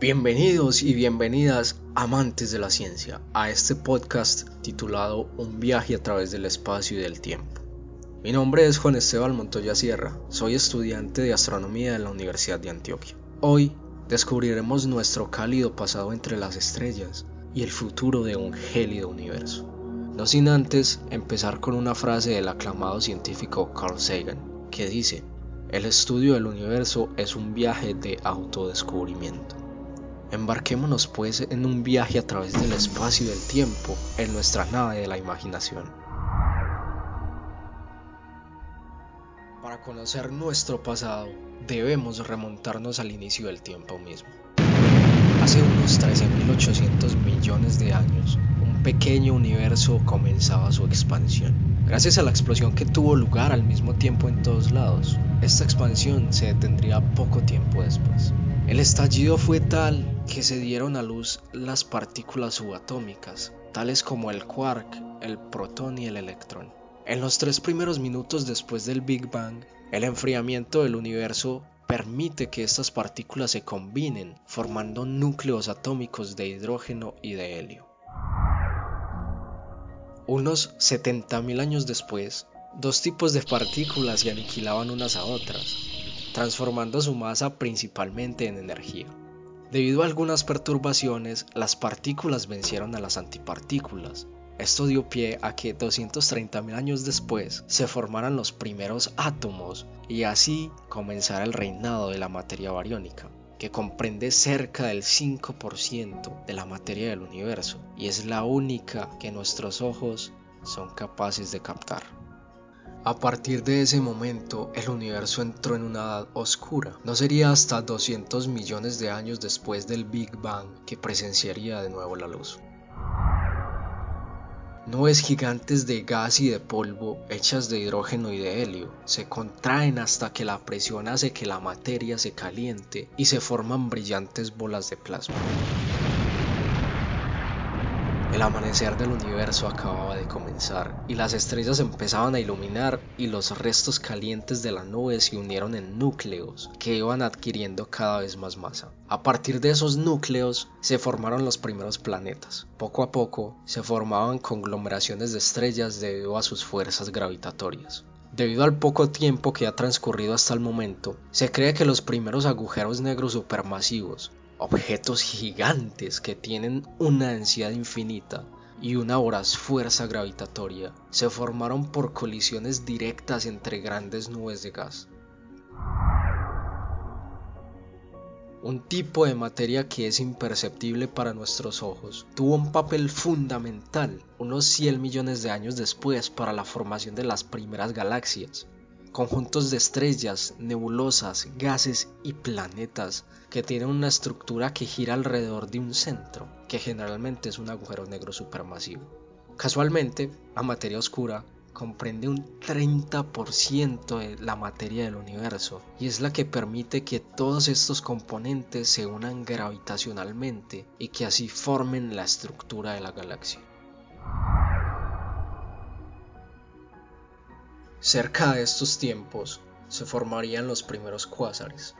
Bienvenidos y bienvenidas amantes de la ciencia a este podcast titulado Un viaje a través del espacio y del tiempo. Mi nombre es Juan Esteban Montoya Sierra, soy estudiante de astronomía en la Universidad de Antioquia. Hoy descubriremos nuestro cálido pasado entre las estrellas y el futuro de un gélido universo. No sin antes empezar con una frase del aclamado científico Carl Sagan, que dice, el estudio del universo es un viaje de autodescubrimiento. Embarquémonos pues en un viaje a través del espacio y del tiempo en nuestra nave de la imaginación. Para conocer nuestro pasado, debemos remontarnos al inicio del tiempo mismo. Hace unos 13.800 millones de años, un pequeño universo comenzaba su expansión. Gracias a la explosión que tuvo lugar al mismo tiempo en todos lados, esta expansión se detendría poco tiempo después. El estallido fue tal que se dieron a luz las partículas subatómicas, tales como el quark, el protón y el electrón. En los tres primeros minutos después del Big Bang, el enfriamiento del universo permite que estas partículas se combinen formando núcleos atómicos de hidrógeno y de helio. Unos 70.000 años después, dos tipos de partículas se aniquilaban unas a otras, transformando su masa principalmente en energía. Debido a algunas perturbaciones, las partículas vencieron a las antipartículas. Esto dio pie a que 230.000 años después se formaran los primeros átomos y así comenzara el reinado de la materia bariónica, que comprende cerca del 5% de la materia del universo y es la única que nuestros ojos son capaces de captar. A partir de ese momento, el universo entró en una edad oscura. No sería hasta 200 millones de años después del Big Bang que presenciaría de nuevo la luz. Nubes gigantes de gas y de polvo, hechas de hidrógeno y de helio, se contraen hasta que la presión hace que la materia se caliente y se forman brillantes bolas de plasma. El amanecer del universo acababa de comenzar y las estrellas empezaban a iluminar y los restos calientes de la nube se unieron en núcleos que iban adquiriendo cada vez más masa. A partir de esos núcleos se formaron los primeros planetas. Poco a poco se formaban conglomeraciones de estrellas debido a sus fuerzas gravitatorias. Debido al poco tiempo que ha transcurrido hasta el momento, se cree que los primeros agujeros negros supermasivos objetos gigantes que tienen una densidad infinita y una fuerza gravitatoria se formaron por colisiones directas entre grandes nubes de gas. Un tipo de materia que es imperceptible para nuestros ojos tuvo un papel fundamental unos 100 millones de años después para la formación de las primeras galaxias conjuntos de estrellas, nebulosas, gases y planetas que tienen una estructura que gira alrededor de un centro, que generalmente es un agujero negro supermasivo. Casualmente, la materia oscura comprende un 30% de la materia del universo y es la que permite que todos estos componentes se unan gravitacionalmente y que así formen la estructura de la galaxia. Cerca de estos tiempos se formarían los primeros cuásares.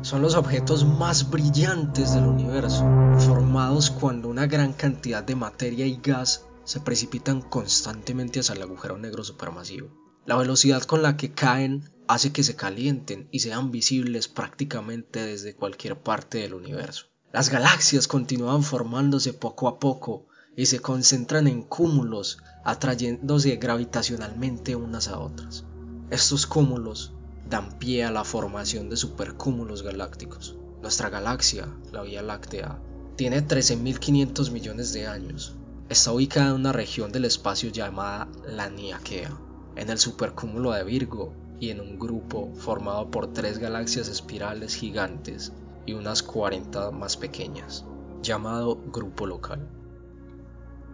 Son los objetos más brillantes del universo, formados cuando una gran cantidad de materia y gas se precipitan constantemente hacia el agujero negro supermasivo. La velocidad con la que caen hace que se calienten y sean visibles prácticamente desde cualquier parte del universo. Las galaxias continúan formándose poco a poco y se concentran en cúmulos atrayéndose gravitacionalmente unas a otras. Estos cúmulos dan pie a la formación de supercúmulos galácticos. Nuestra galaxia, la Vía Láctea, tiene 13.500 millones de años. Está ubicada en una región del espacio llamada la Niaquea, en el supercúmulo de Virgo y en un grupo formado por tres galaxias espirales gigantes y unas 40 más pequeñas, llamado grupo local.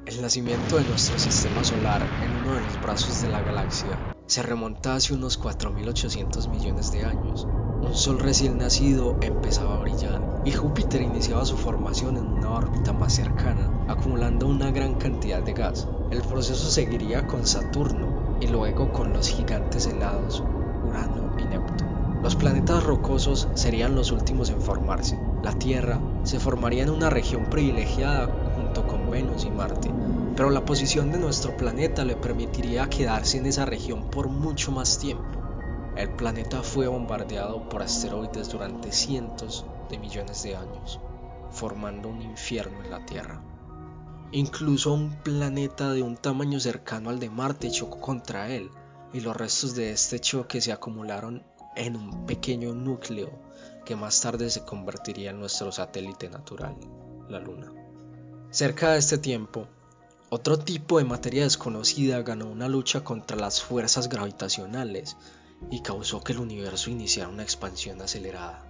El nacimiento de nuestro sistema solar en uno de los brazos de la galaxia se remonta hace unos 4.800 millones de años. Un sol recién nacido empezaba a brillar y Júpiter iniciaba su formación en una órbita más cercana, acumulando una gran cantidad de gas. El proceso seguiría con Saturno y luego con los gigantes helados Urano y Neptuno. Los planetas rocosos serían los últimos en formarse. La Tierra se formaría en una región privilegiada Venus y Marte, pero la posición de nuestro planeta le permitiría quedarse en esa región por mucho más tiempo. El planeta fue bombardeado por asteroides durante cientos de millones de años, formando un infierno en la Tierra. Incluso un planeta de un tamaño cercano al de Marte chocó contra él, y los restos de este choque se acumularon en un pequeño núcleo que más tarde se convertiría en nuestro satélite natural, la Luna. Cerca de este tiempo, otro tipo de materia desconocida ganó una lucha contra las fuerzas gravitacionales y causó que el universo iniciara una expansión acelerada.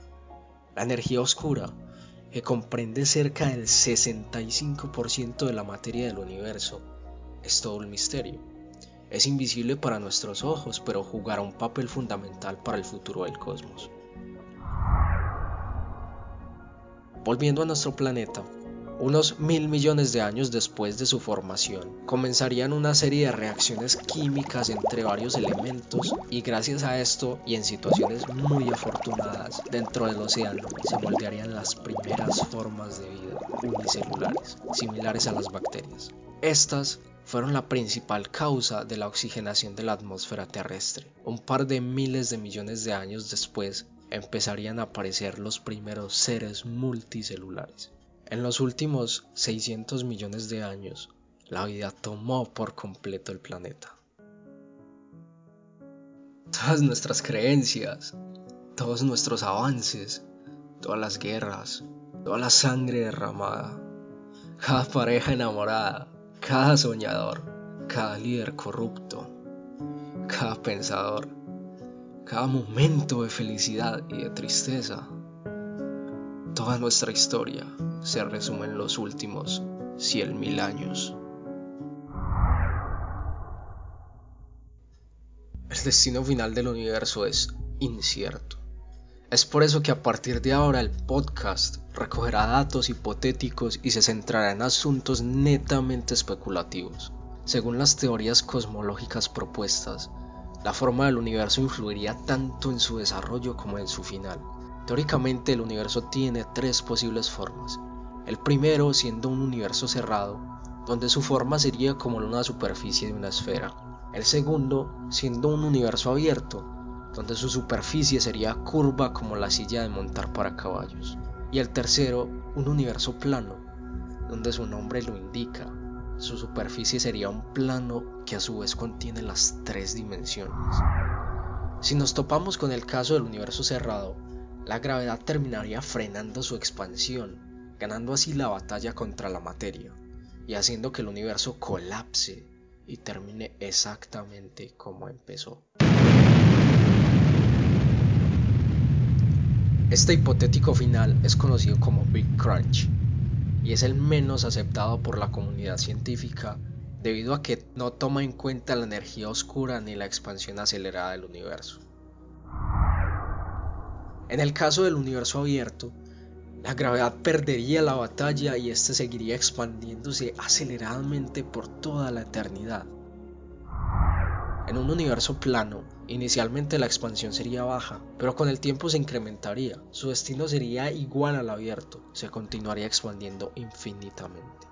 La energía oscura, que comprende cerca del 65% de la materia del universo, es todo un misterio. Es invisible para nuestros ojos, pero jugará un papel fundamental para el futuro del cosmos. Volviendo a nuestro planeta, unos mil millones de años después de su formación, comenzarían una serie de reacciones químicas entre varios elementos y gracias a esto y en situaciones muy afortunadas dentro del océano se moldearían las primeras formas de vida unicelulares, similares a las bacterias. Estas fueron la principal causa de la oxigenación de la atmósfera terrestre. Un par de miles de millones de años después empezarían a aparecer los primeros seres multicelulares. En los últimos 600 millones de años, la vida tomó por completo el planeta. Todas nuestras creencias, todos nuestros avances, todas las guerras, toda la sangre derramada, cada pareja enamorada, cada soñador, cada líder corrupto, cada pensador, cada momento de felicidad y de tristeza, toda nuestra historia se resume en los últimos 100.000 años. El destino final del universo es incierto. Es por eso que a partir de ahora el podcast recogerá datos hipotéticos y se centrará en asuntos netamente especulativos. Según las teorías cosmológicas propuestas, la forma del universo influiría tanto en su desarrollo como en su final. Teóricamente el universo tiene tres posibles formas, el primero siendo un universo cerrado, donde su forma sería como una superficie de una esfera. El segundo siendo un universo abierto, donde su superficie sería curva como la silla de montar para caballos. Y el tercero, un universo plano, donde su nombre lo indica. Su superficie sería un plano que a su vez contiene las tres dimensiones. Si nos topamos con el caso del universo cerrado, la gravedad terminaría frenando su expansión ganando así la batalla contra la materia y haciendo que el universo colapse y termine exactamente como empezó. Este hipotético final es conocido como Big Crunch y es el menos aceptado por la comunidad científica debido a que no toma en cuenta la energía oscura ni la expansión acelerada del universo. En el caso del universo abierto, la gravedad perdería la batalla y éste seguiría expandiéndose aceleradamente por toda la eternidad. En un universo plano, inicialmente la expansión sería baja, pero con el tiempo se incrementaría. Su destino sería igual al abierto, se continuaría expandiendo infinitamente.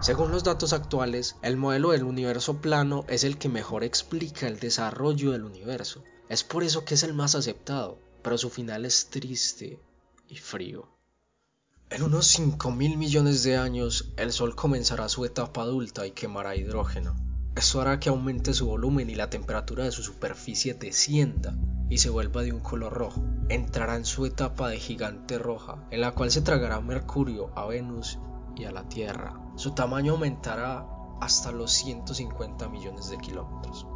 Según los datos actuales, el modelo del universo plano es el que mejor explica el desarrollo del universo. Es por eso que es el más aceptado, pero su final es triste y frío. En unos 5 mil millones de años, el Sol comenzará su etapa adulta y quemará hidrógeno. Esto hará que aumente su volumen y la temperatura de su superficie descienda y se vuelva de un color rojo. Entrará en su etapa de gigante roja, en la cual se tragará Mercurio, a Venus y a la Tierra. Su tamaño aumentará hasta los 150 millones de kilómetros.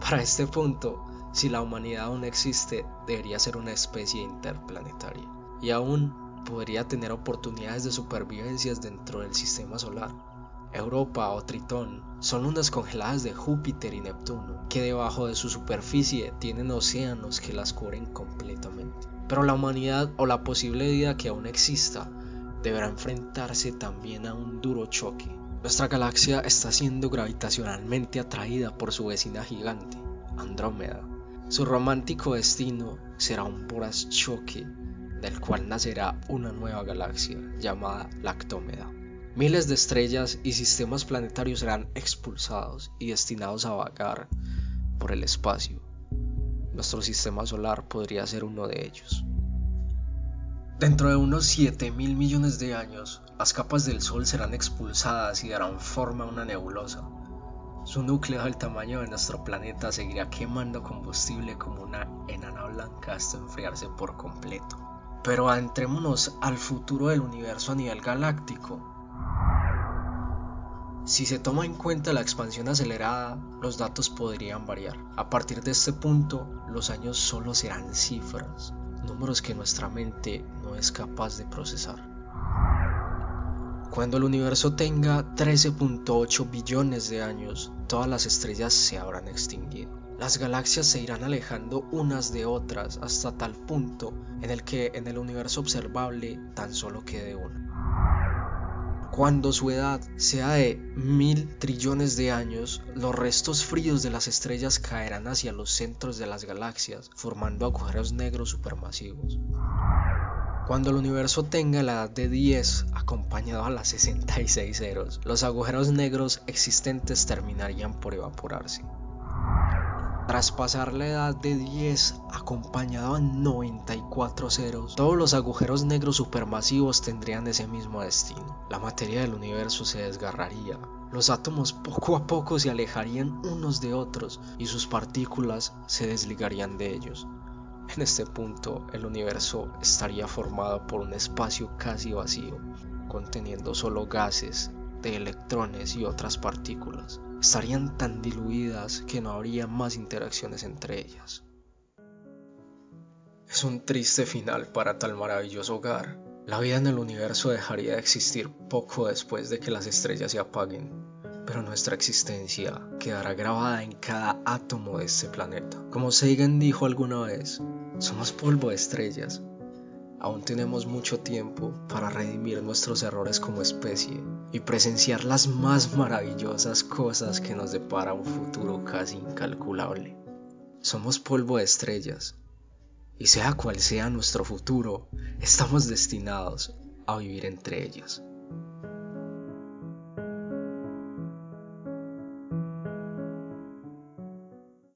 Para este punto, si la humanidad aún existe, debería ser una especie interplanetaria y aún podría tener oportunidades de supervivencia dentro del sistema solar. Europa o Tritón son lunas congeladas de Júpiter y Neptuno, que debajo de su superficie tienen océanos que las cubren completamente. Pero la humanidad o la posible vida que aún exista deberá enfrentarse también a un duro choque. Nuestra galaxia está siendo gravitacionalmente atraída por su vecina gigante, Andrómeda, Su romántico destino será un voraz choque del cual nacerá una nueva galaxia llamada Lactómeda. Miles de estrellas y sistemas planetarios serán expulsados y destinados a vagar por el espacio. Nuestro sistema solar podría ser uno de ellos. Dentro de unos 7 mil millones de años, las capas del Sol serán expulsadas y darán forma a una nebulosa. Su núcleo del tamaño de nuestro planeta seguirá quemando combustible como una enana blanca hasta enfriarse por completo. Pero adentrémonos al futuro del universo a nivel galáctico. Si se toma en cuenta la expansión acelerada, los datos podrían variar. A partir de este punto, los años solo serán cifras, números que nuestra mente no es capaz de procesar. Cuando el universo tenga 13.8 billones de años, todas las estrellas se habrán extinguido. Las galaxias se irán alejando unas de otras hasta tal punto en el que en el universo observable tan solo quede una. Cuando su edad sea de mil trillones de años, los restos fríos de las estrellas caerán hacia los centros de las galaxias, formando agujeros negros supermasivos. Cuando el universo tenga la edad de 10 acompañado a las 66 ceros, los agujeros negros existentes terminarían por evaporarse. Tras pasar la edad de 10 acompañado a 94 ceros, todos los agujeros negros supermasivos tendrían ese mismo destino. La materia del universo se desgarraría, los átomos poco a poco se alejarían unos de otros y sus partículas se desligarían de ellos. En este punto, el universo estaría formado por un espacio casi vacío, conteniendo solo gases, de electrones y otras partículas estarían tan diluidas que no habría más interacciones entre ellas. Es un triste final para tal maravilloso hogar. La vida en el universo dejaría de existir poco después de que las estrellas se apaguen, pero nuestra existencia quedará grabada en cada átomo de este planeta. Como Sagan dijo alguna vez, somos polvo de estrellas, Aún tenemos mucho tiempo para redimir nuestros errores como especie y presenciar las más maravillosas cosas que nos depara un futuro casi incalculable. Somos polvo de estrellas y sea cual sea nuestro futuro, estamos destinados a vivir entre ellas.